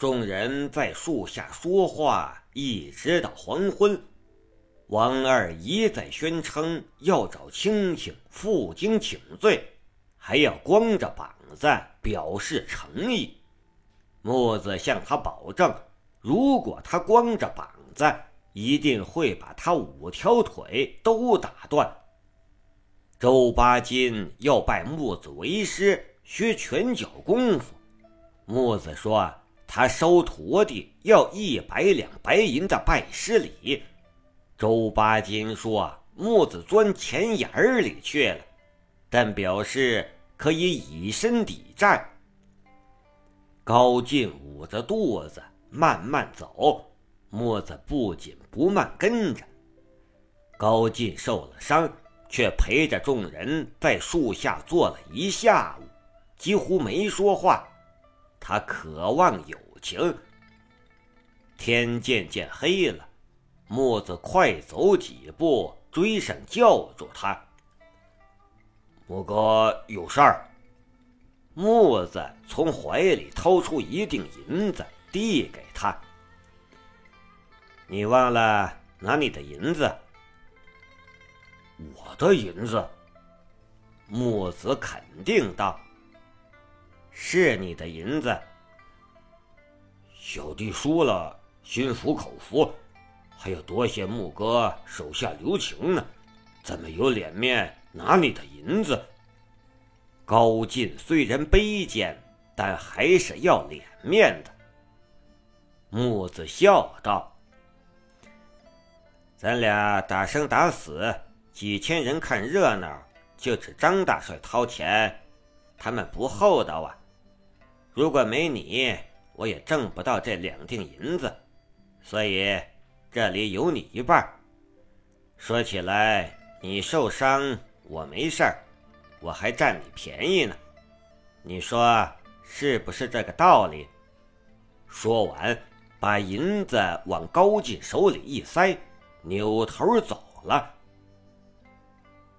众人在树下说话，一直到黄昏。王二一再宣称要找青青负荆请罪，还要光着膀子表示诚意。木子向他保证，如果他光着膀子，一定会把他五条腿都打断。周八金要拜木子为师，学拳脚功夫。木子说。他收徒弟要一百两白银的拜师礼，周八金说木子钻钱眼里去了，但表示可以以身抵债。高进捂着肚子慢慢走，木子不紧不慢跟着。高进受了伤，却陪着众人在树下坐了一下午，几乎没说话。他渴望友情。天渐渐黑了，木子快走几步追上，叫住他：“木哥，有事儿。”木子从怀里掏出一锭银子，递给他：“你忘了拿你的银子？”“我的银子？”木子肯定道。是你的银子，小弟输了，心服口服，还要多谢木哥手下留情呢，怎么有脸面拿你的银子？高进虽然卑贱，但还是要脸面的。木子笑道：“咱俩打生打死，几千人看热闹，就指张大帅掏钱，他们不厚道啊。”如果没你，我也挣不到这两锭银子，所以这里有你一半。说起来，你受伤，我没事儿，我还占你便宜呢。你说是不是这个道理？说完，把银子往高进手里一塞，扭头走了。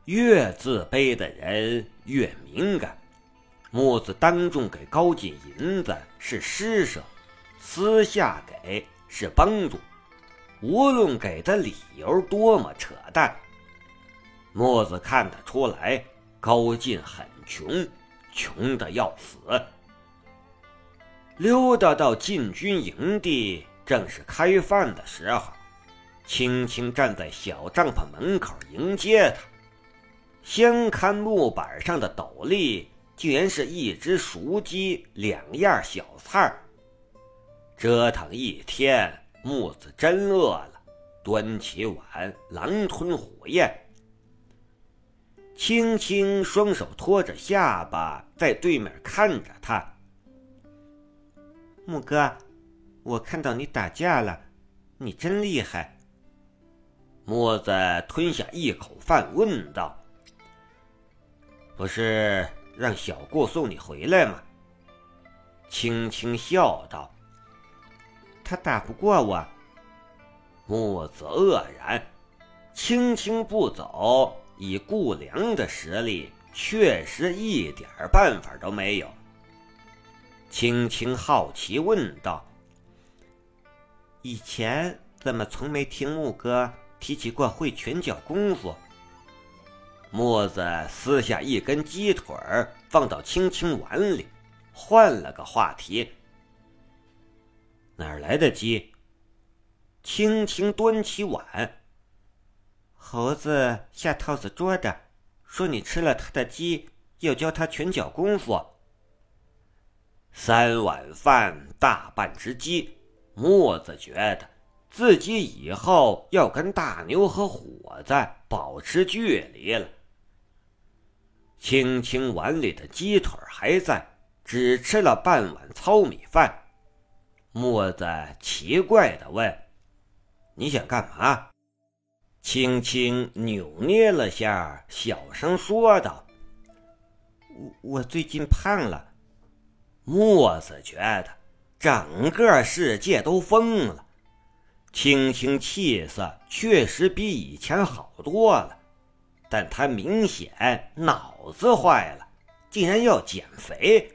越自卑的人越敏感。木子当众给高进银子是施舍，私下给是帮助。无论给的理由多么扯淡，木子看得出来高进很穷，穷的要死。溜达到禁军营地，正是开饭的时候，青青站在小帐篷门口迎接他，先看木板上的斗笠。竟然是一只熟鸡，两样小菜折腾一天，木子真饿了，端起碗，狼吞虎咽。轻轻双手托着下巴，在对面看着他。木哥，我看到你打架了，你真厉害。木子吞下一口饭，问道：“不是？”让小顾送你回来吗？青青笑道：“他打不过我。”木子愕然。青青不走，以顾良的实力，确实一点办法都没有。青青好奇问道：“以前怎么从没听木哥提起过会拳脚功夫？”墨子撕下一根鸡腿儿，放到青青碗里，换了个话题：“哪儿来的鸡？”青青端起碗：“猴子下套子捉的，说你吃了他的鸡，要教他拳脚功夫。”三碗饭，大半只鸡，墨子觉得自己以后要跟大牛和虎子保持距离了。青青碗里的鸡腿还在，只吃了半碗糙米饭。墨子奇怪地问：“你想干嘛？”青青扭捏了下，小声说道：“我我最近胖了。”墨子觉得整个世界都疯了。青青气色确实比以前好多了。但他明显脑子坏了，竟然要减肥。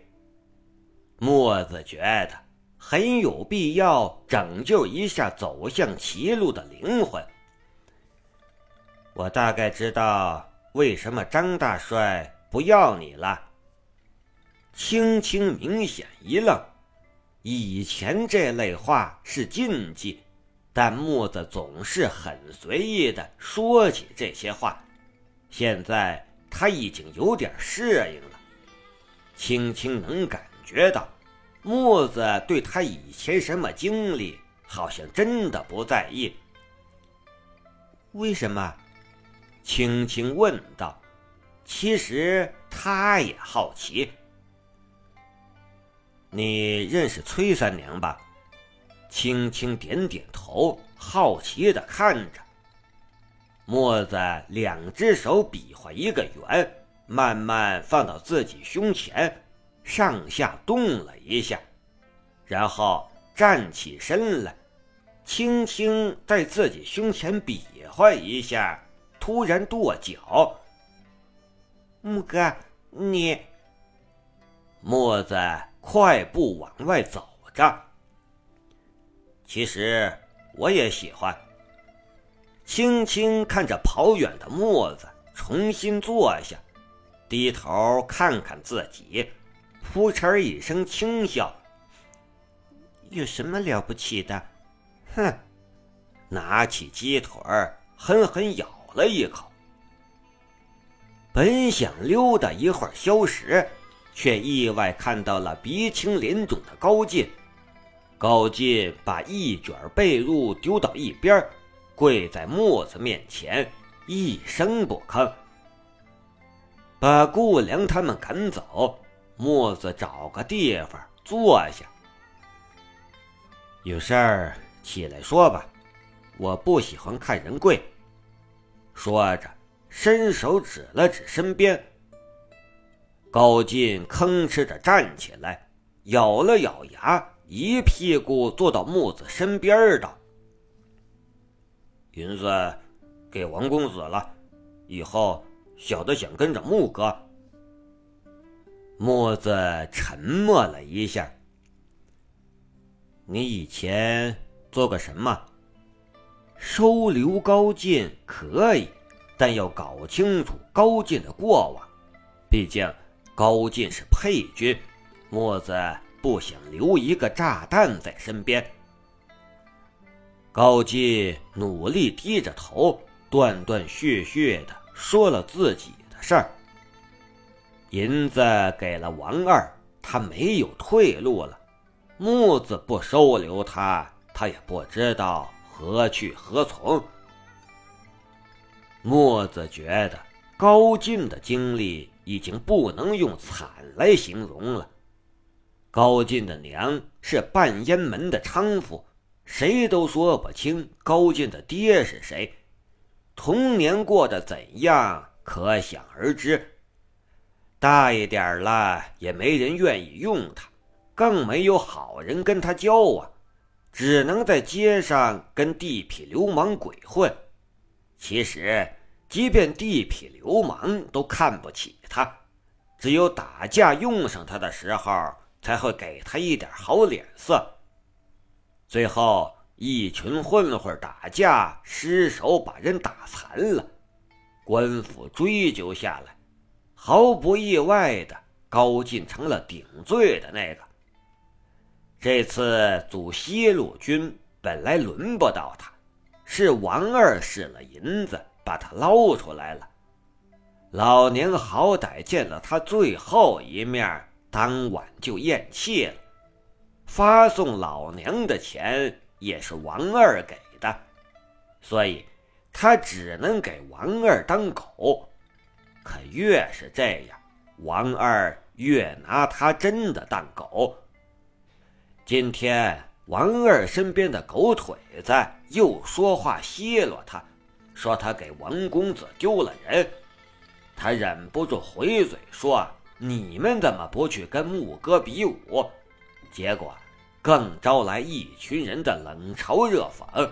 墨子觉得很有必要拯救一下走向歧路的灵魂。我大概知道为什么张大帅不要你了。青青明显一愣，以前这类话是禁忌，但木子总是很随意的说起这些话。现在他已经有点适应了。青青能感觉到，木子对他以前什么经历，好像真的不在意。为什么？青青问道。其实他也好奇。你认识崔三娘吧？青青点点头，好奇的看着。墨子两只手比划一个圆，慢慢放到自己胸前，上下动了一下，然后站起身来，轻轻在自己胸前比划一下，突然跺脚。木哥，你……墨子。快步往外走着。其实我也喜欢。轻轻看着跑远的墨子，重新坐下，低头看看自己，扑哧一声轻笑：“有什么了不起的？”哼，拿起鸡腿狠狠咬了一口。本想溜达一会儿消食。却意外看到了鼻青脸肿的高进。高进把一卷被褥丢到一边，跪在墨子面前，一声不吭。把顾良他们赶走，墨子找个地方坐下。有事儿起来说吧，我不喜欢看人跪。说着，伸手指了指身边。高进吭哧着站起来，咬了咬牙，一屁股坐到木子身边，道：“银子给王公子了，以后小的想跟着木哥。”墨子沉默了一下：“你以前做过什么？收留高进可以，但要搞清楚高进的过往，毕竟……”高进是配军，墨子不想留一个炸弹在身边。高进努力低着头，断断续续的说了自己的事儿。银子给了王二，他没有退路了。木子不收留他，他也不知道何去何从。墨子觉得高进的经历。已经不能用惨来形容了。高进的娘是半烟门的娼妇，谁都说不清高进的爹是谁。童年过得怎样，可想而知。大一点了，也没人愿意用他，更没有好人跟他交往，只能在街上跟地痞流氓鬼混。其实。即便地痞流氓都看不起他，只有打架用上他的时候，才会给他一点好脸色。最后，一群混混打架失手把人打残了，官府追究下来，毫不意外的，高进成了顶罪的那个。这次阻西路军本来轮不到他，是王二使了银子。把他捞出来了，老娘好歹见了他最后一面，当晚就咽气了。发送老娘的钱也是王二给的，所以他只能给王二当狗。可越是这样，王二越拿他真的当狗。今天王二身边的狗腿子又说话奚落他。说他给王公子丢了人，他忍不住回嘴说：“你们怎么不去跟木哥比武？”结果更招来一群人的冷嘲热讽，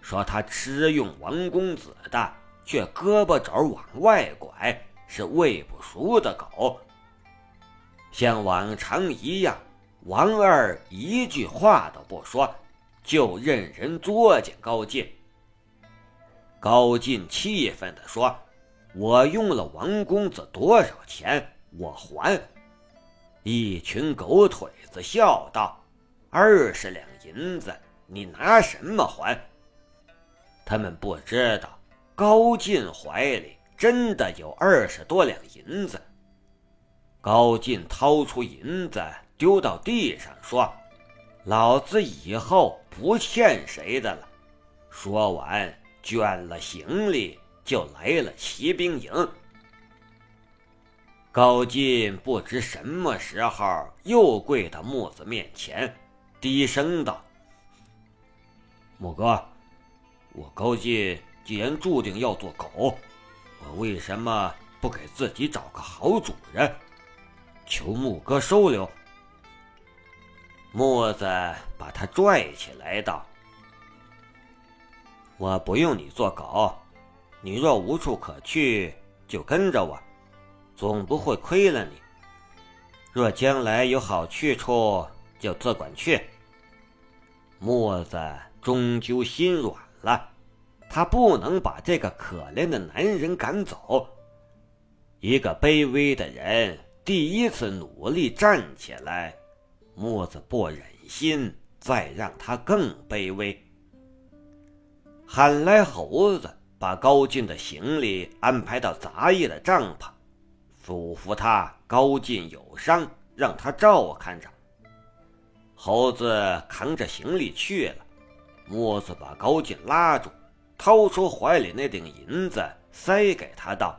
说他吃用王公子的，却胳膊肘往外拐，是喂不熟的狗。像往常一样，王二一句话都不说，就任人作践高进。高进气愤地说：“我用了王公子多少钱？我还。”一群狗腿子笑道：“二十两银子，你拿什么还？”他们不知道，高进怀里真的有二十多两银子。高进掏出银子。丢到地上，说：“老子以后不欠谁的了。”说完，卷了行李就来了骑兵营。高进不知什么时候又跪到木子面前，低声道：“木哥，我高进既然注定要做狗，我为什么不给自己找个好主人？求木哥收留。”木子把他拽起来道：“我不用你做狗，你若无处可去，就跟着我，总不会亏了你。若将来有好去处，就自管去。”墨子终究心软了，他不能把这个可怜的男人赶走。一个卑微的人第一次努力站起来。墨子不忍心再让他更卑微，喊来猴子，把高进的行李安排到杂役的帐篷，嘱咐他高进有伤，让他照看着。猴子扛着行李去了，木子把高进拉住，掏出怀里那顶银子塞给他，道：“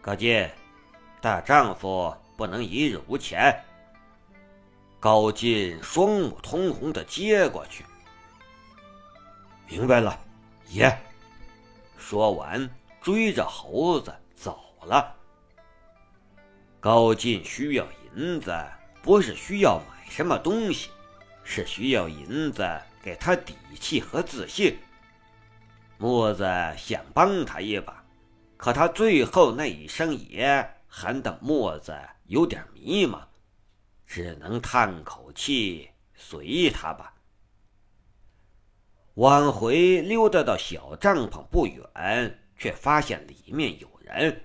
高进，大丈夫不能一日无钱。”高进双目通红的接过去，明白了，爷。说完，追着猴子走了。高进需要银子，不是需要买什么东西，是需要银子给他底气和自信。墨子想帮他一把，可他最后那一声“爷”，还等木子有点迷茫。只能叹口气，随他吧。往回溜达到小帐篷不远，却发现里面有人。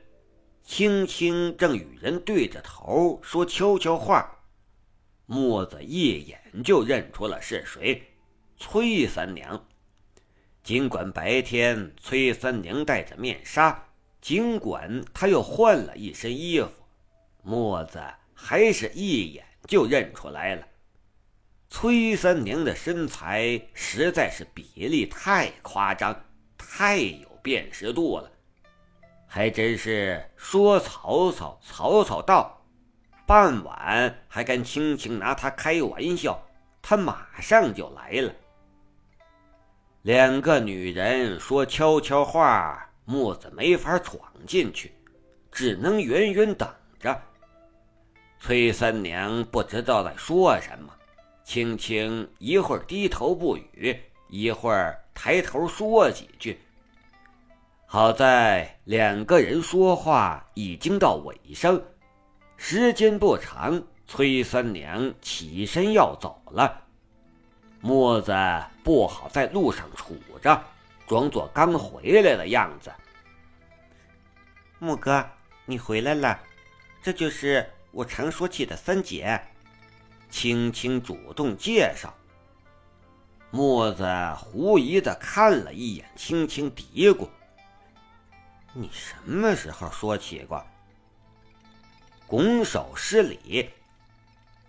青青正与人对着头说悄悄话，墨子一眼就认出了是谁——崔三娘。尽管白天崔三娘戴着面纱，尽管她又换了一身衣服，墨子还是一眼。就认出来了，崔三娘的身材实在是比例太夸张，太有辨识度了，还真是说曹操，曹操到，傍晚还敢轻轻拿他开玩笑，他马上就来了。两个女人说悄悄话，木子没法闯进去，只能远远等着。崔三娘不知道在说什么，青青一会儿低头不语，一会儿抬头说几句。好在两个人说话已经到尾声，时间不长，崔三娘起身要走了。墨子不好在路上杵着，装作刚回来的样子。木哥，你回来了，这就是。我常说起的三姐，青青主动介绍。墨子狐疑的看了一眼青青，嘀咕：“你什么时候说起过？”拱手施礼：“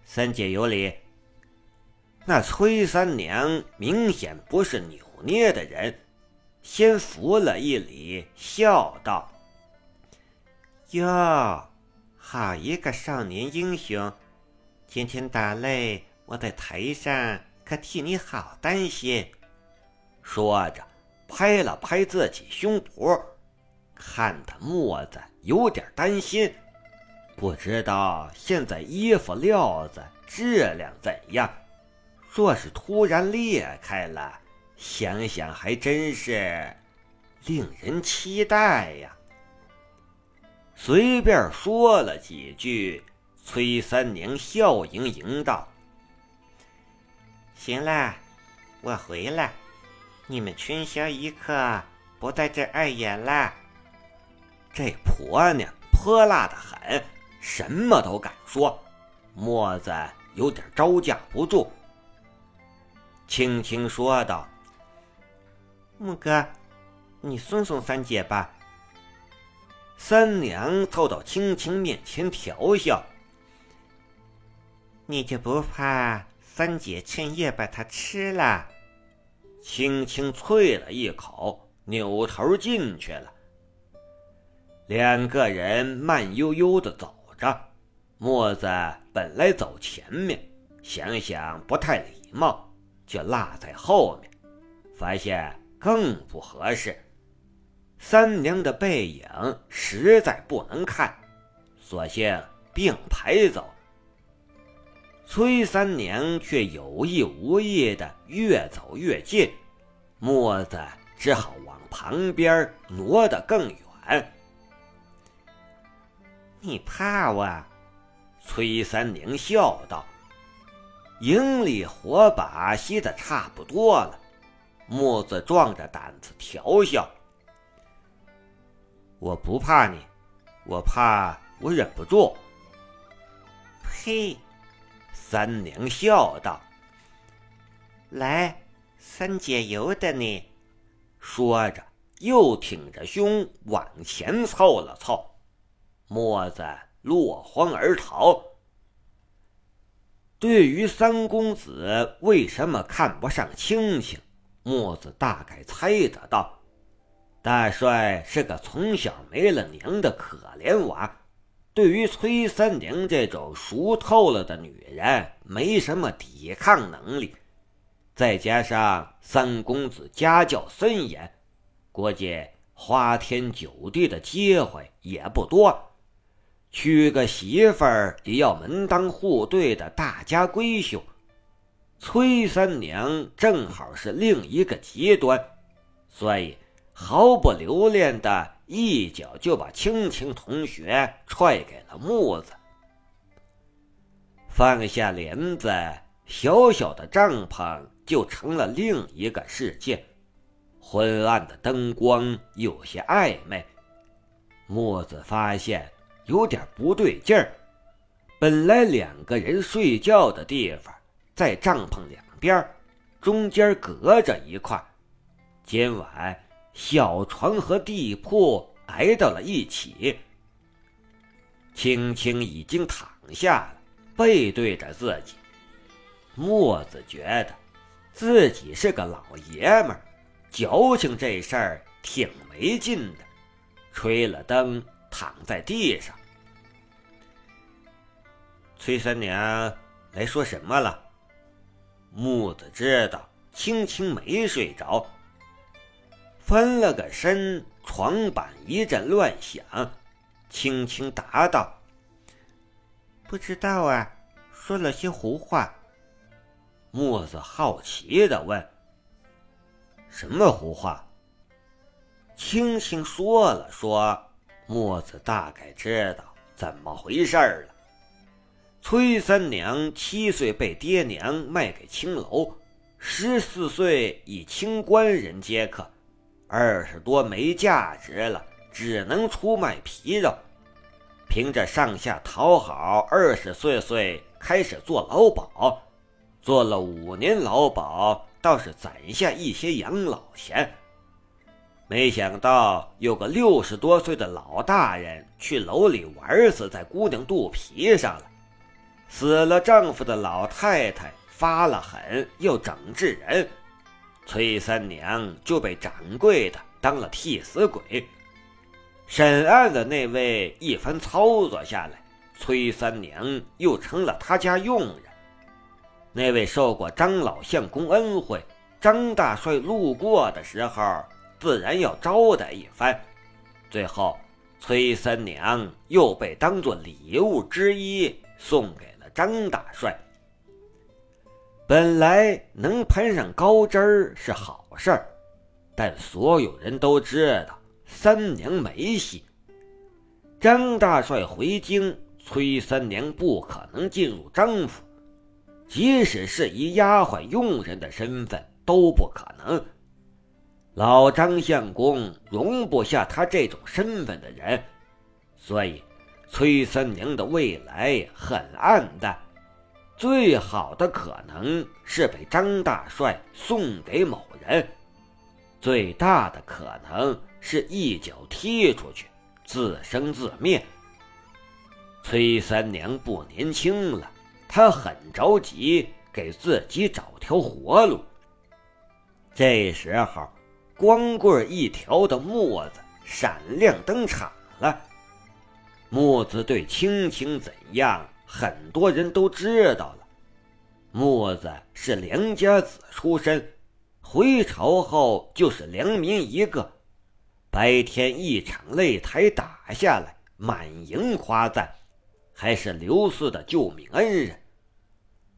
三姐有礼。”那崔三娘明显不是扭捏的人，先扶了一礼，笑道：“哟。”好一个少年英雄！今天打擂，我在台上可替你好担心。说着，拍了拍自己胸脯，看得墨子有点担心，不知道现在衣服料子质量怎样。若是突然裂开了，想想还真是令人期待呀。随便说了几句，崔三娘笑盈盈道：“行了，我回了，你们春宵一刻不在这碍眼了。”这婆娘泼辣的很，什么都敢说，墨子有点招架不住，轻轻说道：“木哥，你送送三姐吧。”三娘凑到青青面前调笑。你就不怕三姐趁夜把它吃了？青青啐了一口，扭头进去了。两个人慢悠悠的走着，墨子本来走前面，想想不太礼貌，就落在后面，发现更不合适。三娘的背影实在不能看，索性并排走。崔三娘却有意无意的越走越近，墨子只好往旁边挪得更远。你怕我？崔三娘笑道。营里火把熄的差不多了，木子壮着胆子调笑：“我不怕你，我怕我忍不住。”呸！三娘笑道：“来，三姐由得你。”说着，又挺着胸往前凑了凑。墨子落荒而逃。对于三公子为什么看不上青青，墨子大概猜得到。大帅是个从小没了娘的可怜娃。对于崔三娘这种熟透了的女人，没什么抵抗能力。再加上三公子家教森严，估计花天酒地的机会也不多。娶个媳妇儿也要门当户对的大家闺秀。崔三娘正好是另一个极端，所以毫不留恋的。一脚就把青青同学踹给了木子，放下帘子，小小的帐篷就成了另一个世界。昏暗的灯光有些暧昧，木子发现有点不对劲儿。本来两个人睡觉的地方在帐篷两边，中间隔着一块，今晚。小床和地铺挨到了一起，青青已经躺下了，背对着自己。墨子觉得自己是个老爷们儿，矫情这事儿挺没劲的，吹了灯，躺在地上。崔三娘来说什么了？木子知道青青没睡着。翻了个身，床板一阵乱响，青青答道：“不知道啊，说了些胡话。”木子好奇的问：“什么胡话？”青青说了说，墨子大概知道怎么回事了。崔三娘七岁被爹娘卖给青楼，十四岁以清官人接客。二十多没价值了，只能出卖皮肉。凭着上下讨好，二十岁岁开始做劳保，做了五年劳保，倒是攒下一些养老钱。没想到有个六十多岁的老大人去楼里玩死在姑娘肚皮上了。死了丈夫的老太太发了狠，又整治人。崔三娘就被掌柜的当了替死鬼。审案的那位一番操作下来，崔三娘又成了他家佣人。那位受过张老相公恩惠，张大帅路过的时候，自然要招待一番。最后，崔三娘又被当做礼物之一送给了张大帅。本来能攀上高枝儿是好事儿，但所有人都知道三娘没戏。张大帅回京，崔三娘不可能进入张府，即使是以丫鬟佣人的身份都不可能。老张相公容不下他这种身份的人，所以崔三娘的未来很暗淡。最好的可能是被张大帅送给某人，最大的可能是一脚踢出去，自生自灭。崔三娘不年轻了，她很着急给自己找条活路。这时候，光棍一条的墨子闪亮登场了。墨子对青青怎样？很多人都知道了，墨子是良家子出身，回朝后就是良民一个。白天一场擂台打下来，满营夸赞，还是刘四的救命恩人。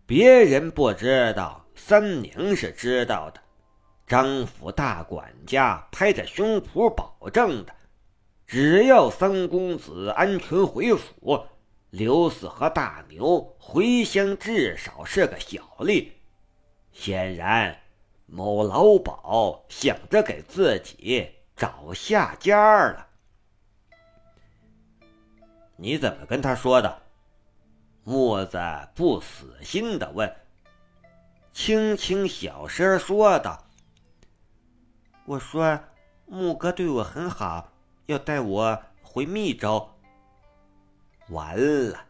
别人不知道，三娘是知道的。张府大管家拍着胸脯保证的。只要三公子安全回府，刘四和大牛回乡至少是个小利。显然，某老鸨想着给自己找下家了。你怎么跟他说的？木子不死心的问。轻轻小声说道：“我说，木哥对我很好。”要带我回密州。完了，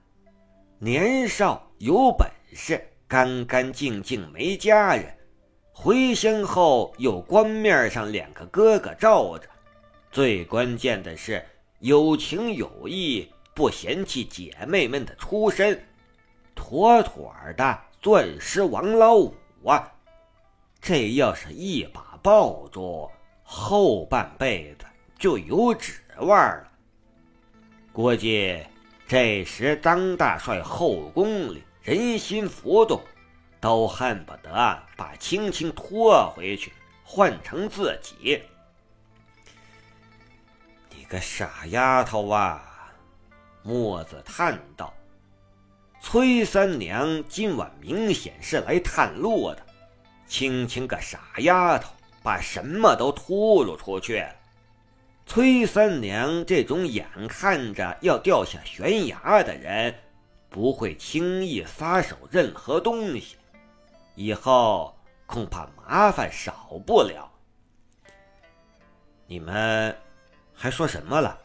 年少有本事，干干净净没家人，回乡后有官面上两个哥哥罩着，最关键的是有情有义，不嫌弃姐妹们的出身，妥妥的钻石王老五啊！这要是一把抱住，后半辈子。就有指望了。估计这时张大帅后宫里人心浮动，都恨不得把青青拖回去，换成自己。你个傻丫头啊！墨子叹道：“崔三娘今晚明显是来探路的。青青个傻丫头，把什么都秃噜出去。”崔三娘这种眼看着要掉下悬崖的人，不会轻易撒手任何东西，以后恐怕麻烦少不了。你们还说什么了？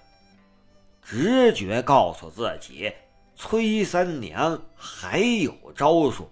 直觉告诉自己，崔三娘还有招数。